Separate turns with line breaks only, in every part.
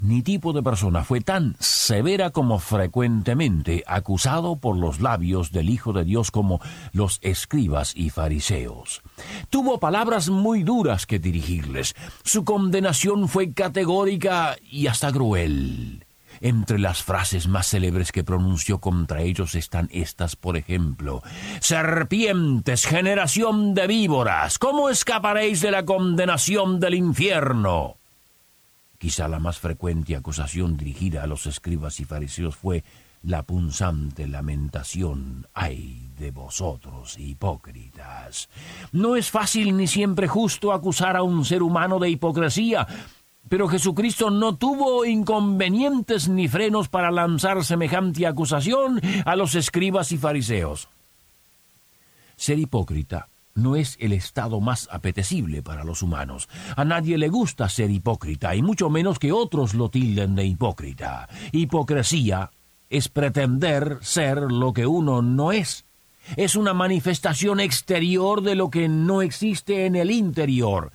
ni tipo de persona fue tan severa como frecuentemente acusado por los labios del Hijo de Dios como los escribas y fariseos. Tuvo palabras muy duras que dirigirles. Su condenación fue categórica y hasta cruel. Entre las frases más célebres que pronunció contra ellos están estas, por ejemplo. Serpientes, generación de víboras, ¿cómo escaparéis de la condenación del infierno? Quizá la más frecuente acusación dirigida a los escribas y fariseos fue la punzante lamentación, ay de vosotros, hipócritas. No es fácil ni siempre justo acusar a un ser humano de hipocresía, pero Jesucristo no tuvo inconvenientes ni frenos para lanzar semejante acusación a los escribas y fariseos. Ser hipócrita no es el estado más apetecible para los humanos. A nadie le gusta ser hipócrita, y mucho menos que otros lo tilden de hipócrita. Hipocresía es pretender ser lo que uno no es. Es una manifestación exterior de lo que no existe en el interior.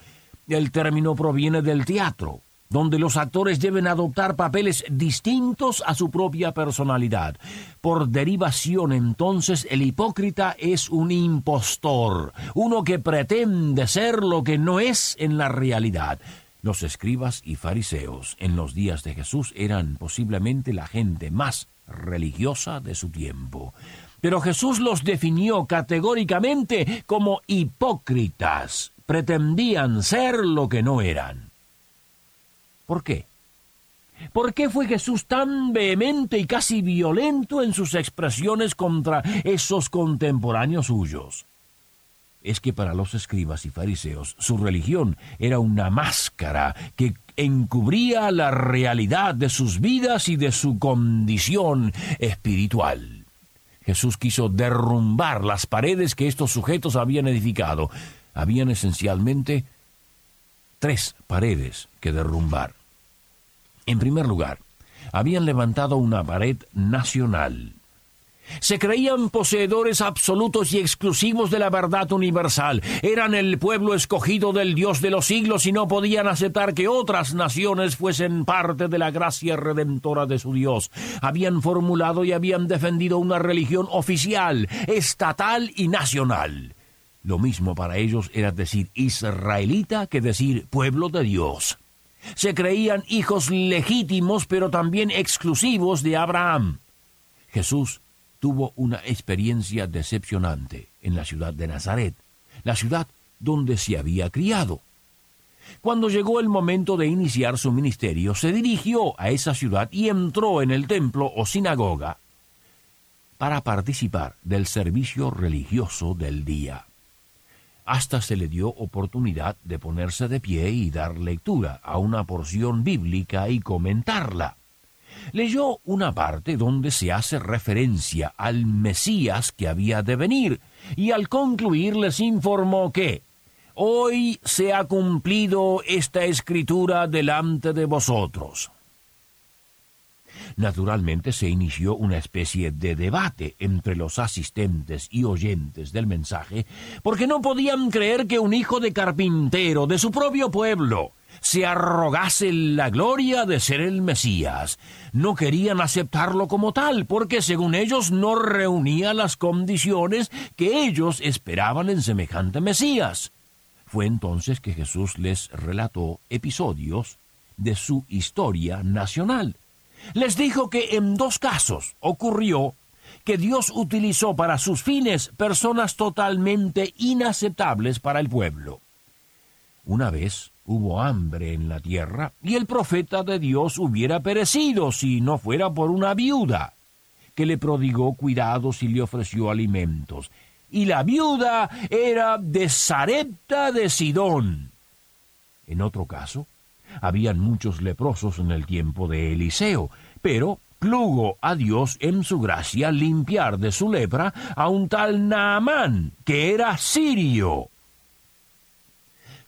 El término proviene del teatro donde los actores deben adoptar papeles distintos a su propia personalidad. Por derivación, entonces, el hipócrita es un impostor, uno que pretende ser lo que no es en la realidad. Los escribas y fariseos en los días de Jesús eran posiblemente la gente más religiosa de su tiempo. Pero Jesús los definió categóricamente como hipócritas. Pretendían ser lo que no eran. ¿Por qué? ¿Por qué fue Jesús tan vehemente y casi violento en sus expresiones contra esos contemporáneos suyos? Es que para los escribas y fariseos su religión era una máscara que encubría la realidad de sus vidas y de su condición espiritual. Jesús quiso derrumbar las paredes que estos sujetos habían edificado. Habían esencialmente tres paredes que derrumbar. En primer lugar, habían levantado una pared nacional. Se creían poseedores absolutos y exclusivos de la verdad universal. Eran el pueblo escogido del Dios de los siglos y no podían aceptar que otras naciones fuesen parte de la gracia redentora de su Dios. Habían formulado y habían defendido una religión oficial, estatal y nacional. Lo mismo para ellos era decir israelita que decir pueblo de Dios. Se creían hijos legítimos pero también exclusivos de Abraham. Jesús tuvo una experiencia decepcionante en la ciudad de Nazaret, la ciudad donde se había criado. Cuando llegó el momento de iniciar su ministerio, se dirigió a esa ciudad y entró en el templo o sinagoga para participar del servicio religioso del día hasta se le dio oportunidad de ponerse de pie y dar lectura a una porción bíblica y comentarla. Leyó una parte donde se hace referencia al Mesías que había de venir, y al concluir les informó que Hoy se ha cumplido esta escritura delante de vosotros. Naturalmente se inició una especie de debate entre los asistentes y oyentes del mensaje, porque no podían creer que un hijo de carpintero de su propio pueblo se arrogase la gloria de ser el Mesías. No querían aceptarlo como tal, porque según ellos no reunía las condiciones que ellos esperaban en semejante Mesías. Fue entonces que Jesús les relató episodios de su historia nacional les dijo que en dos casos ocurrió que Dios utilizó para sus fines personas totalmente inaceptables para el pueblo. Una vez hubo hambre en la tierra y el profeta de Dios hubiera perecido si no fuera por una viuda que le prodigó cuidados y le ofreció alimentos. Y la viuda era de Sarepta de Sidón. En otro caso, habían muchos leprosos en el tiempo de Eliseo, pero plugo a Dios en su gracia limpiar de su lepra a un tal Naamán, que era sirio.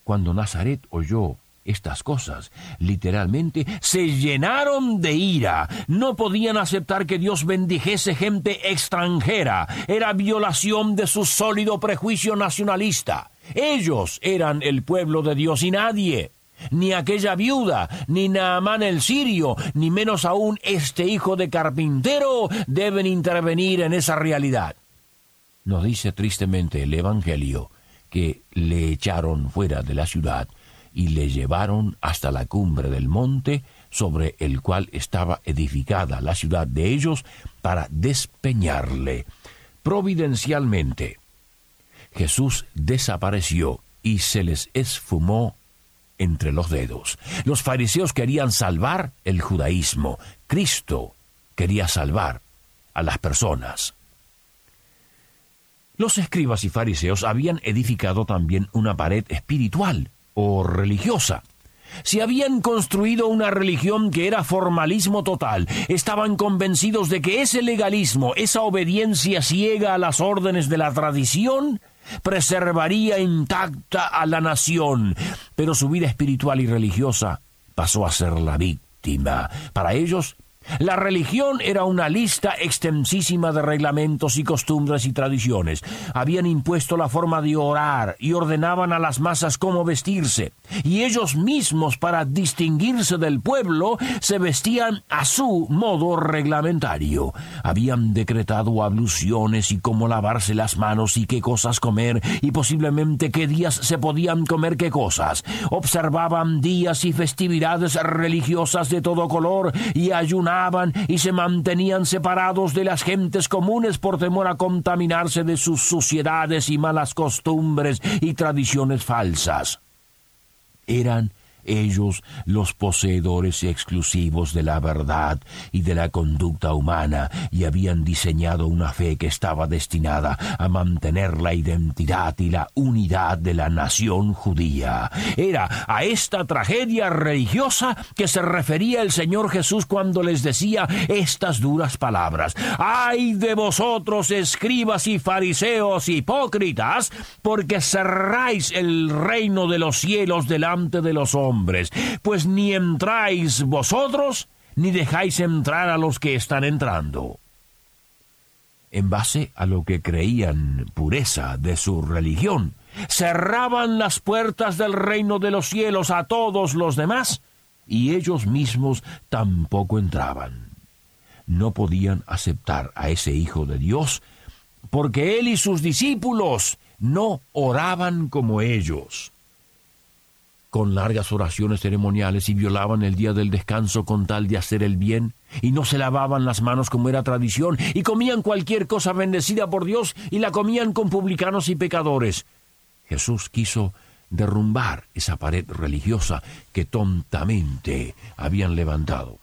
Cuando Nazaret oyó estas cosas, literalmente, se llenaron de ira. No podían aceptar que Dios bendijese gente extranjera. Era violación de su sólido prejuicio nacionalista. Ellos eran el pueblo de Dios y nadie ni aquella viuda, ni Naamán el sirio, ni menos aún este hijo de carpintero deben intervenir en esa realidad. Nos dice tristemente el Evangelio que le echaron fuera de la ciudad y le llevaron hasta la cumbre del monte sobre el cual estaba edificada la ciudad de ellos para despeñarle. Providencialmente, Jesús desapareció y se les esfumó entre los dedos. Los fariseos querían salvar el judaísmo. Cristo quería salvar a las personas. Los escribas y fariseos habían edificado también una pared espiritual o religiosa. Si habían construido una religión que era formalismo total, estaban convencidos de que ese legalismo, esa obediencia ciega a las órdenes de la tradición, preservaría intacta a la nación, pero su vida espiritual y religiosa pasó a ser la víctima. Para ellos, la religión era una lista extensísima de reglamentos y costumbres y tradiciones. Habían impuesto la forma de orar y ordenaban a las masas cómo vestirse. Y ellos mismos, para distinguirse del pueblo, se vestían a su modo reglamentario. Habían decretado abluciones y cómo lavarse las manos y qué cosas comer y posiblemente qué días se podían comer qué cosas. Observaban días y festividades religiosas de todo color y ayunaban y se mantenían separados de las gentes comunes por temor a contaminarse de sus suciedades y malas costumbres y tradiciones falsas. Eran ellos los poseedores exclusivos de la verdad y de la conducta humana, y habían diseñado una fe que estaba destinada a mantener la identidad y la unidad de la nación judía. Era a esta tragedia religiosa que se refería el Señor Jesús cuando les decía estas duras palabras. ¡Ay de vosotros, escribas y fariseos hipócritas, porque cerráis el reino de los cielos delante de los pues ni entráis vosotros, ni dejáis entrar a los que están entrando. En base a lo que creían pureza de su religión, cerraban las puertas del reino de los cielos a todos los demás, y ellos mismos tampoco entraban. No podían aceptar a ese Hijo de Dios, porque él y sus discípulos no oraban como ellos con largas oraciones ceremoniales y violaban el día del descanso con tal de hacer el bien, y no se lavaban las manos como era tradición, y comían cualquier cosa bendecida por Dios y la comían con publicanos y pecadores. Jesús quiso derrumbar esa pared religiosa que tontamente habían levantado.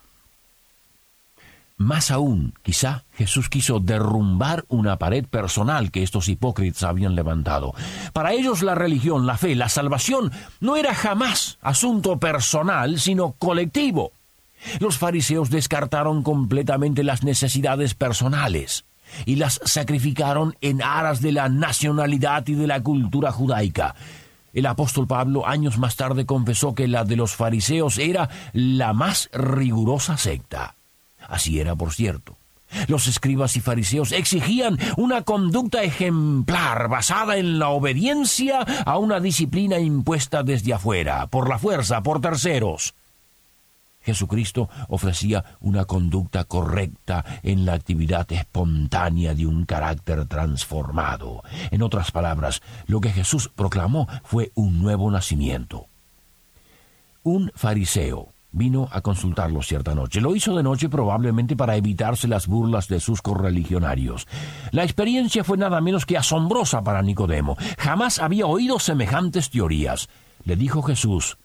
Más aún, quizá Jesús quiso derrumbar una pared personal que estos hipócritas habían levantado. Para ellos la religión, la fe, la salvación no era jamás asunto personal, sino colectivo. Los fariseos descartaron completamente las necesidades personales y las sacrificaron en aras de la nacionalidad y de la cultura judaica. El apóstol Pablo años más tarde confesó que la de los fariseos era la más rigurosa secta. Así era, por cierto. Los escribas y fariseos exigían una conducta ejemplar basada en la obediencia a una disciplina impuesta desde afuera, por la fuerza, por terceros. Jesucristo ofrecía una conducta correcta en la actividad espontánea de un carácter transformado. En otras palabras, lo que Jesús proclamó fue un nuevo nacimiento. Un fariseo vino a consultarlo cierta noche. Lo hizo de noche probablemente para evitarse las burlas de sus correligionarios. La experiencia fue nada menos que asombrosa para Nicodemo. Jamás había oído semejantes teorías. Le dijo Jesús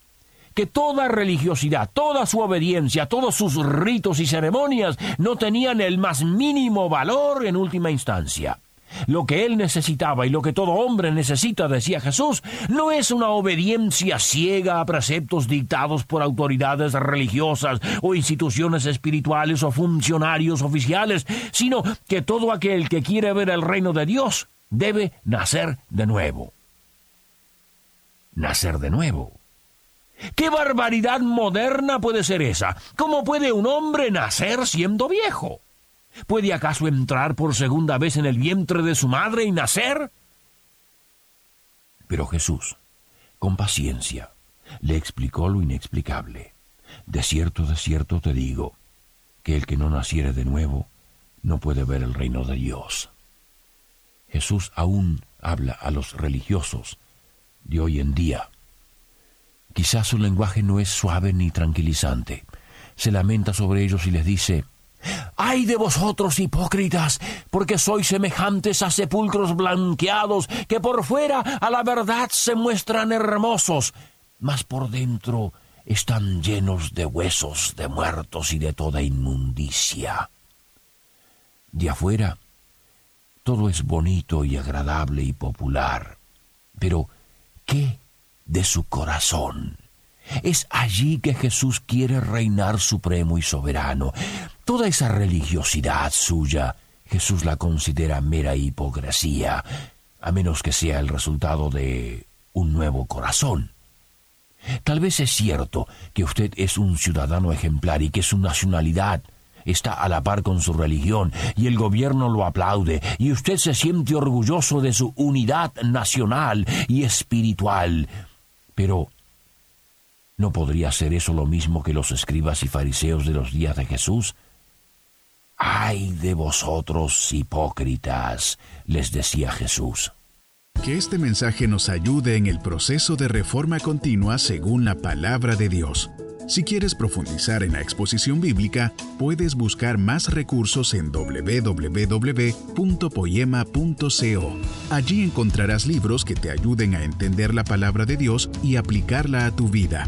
que toda religiosidad, toda su obediencia, todos sus ritos y ceremonias no tenían el más mínimo valor en última instancia. Lo que él necesitaba y lo que todo hombre necesita, decía Jesús, no es una obediencia ciega a preceptos dictados por autoridades religiosas o instituciones espirituales o funcionarios oficiales, sino que todo aquel que quiere ver el reino de Dios debe nacer de nuevo. Nacer de nuevo. ¿Qué barbaridad moderna puede ser esa? ¿Cómo puede un hombre nacer siendo viejo? ¿Puede acaso entrar por segunda vez en el vientre de su madre y nacer? Pero Jesús, con paciencia, le explicó lo inexplicable. De cierto, de cierto te digo, que el que no naciere de nuevo no puede ver el reino de Dios. Jesús aún habla a los religiosos de hoy en día. Quizás su lenguaje no es suave ni tranquilizante. Se lamenta sobre ellos y les dice, ¡Ay de vosotros, hipócritas! Porque sois semejantes a sepulcros blanqueados, que por fuera a la verdad se muestran hermosos, mas por dentro están llenos de huesos de muertos y de toda inmundicia. De afuera, todo es bonito y agradable y popular, pero ¿qué de su corazón? Es allí que Jesús quiere reinar supremo y soberano. Toda esa religiosidad suya, Jesús la considera mera hipocresía, a menos que sea el resultado de un nuevo corazón. Tal vez es cierto que usted es un ciudadano ejemplar y que su nacionalidad está a la par con su religión y el gobierno lo aplaude y usted se siente orgulloso de su unidad nacional y espiritual. Pero ¿No podría ser eso lo mismo que los escribas y fariseos de los días de Jesús? ¡Ay de vosotros, hipócritas! les decía Jesús.
Que este mensaje nos ayude en el proceso de reforma continua según la palabra de Dios. Si quieres profundizar en la exposición bíblica, puedes buscar más recursos en www.poema.co. Allí encontrarás libros que te ayuden a entender la palabra de Dios y aplicarla a tu vida.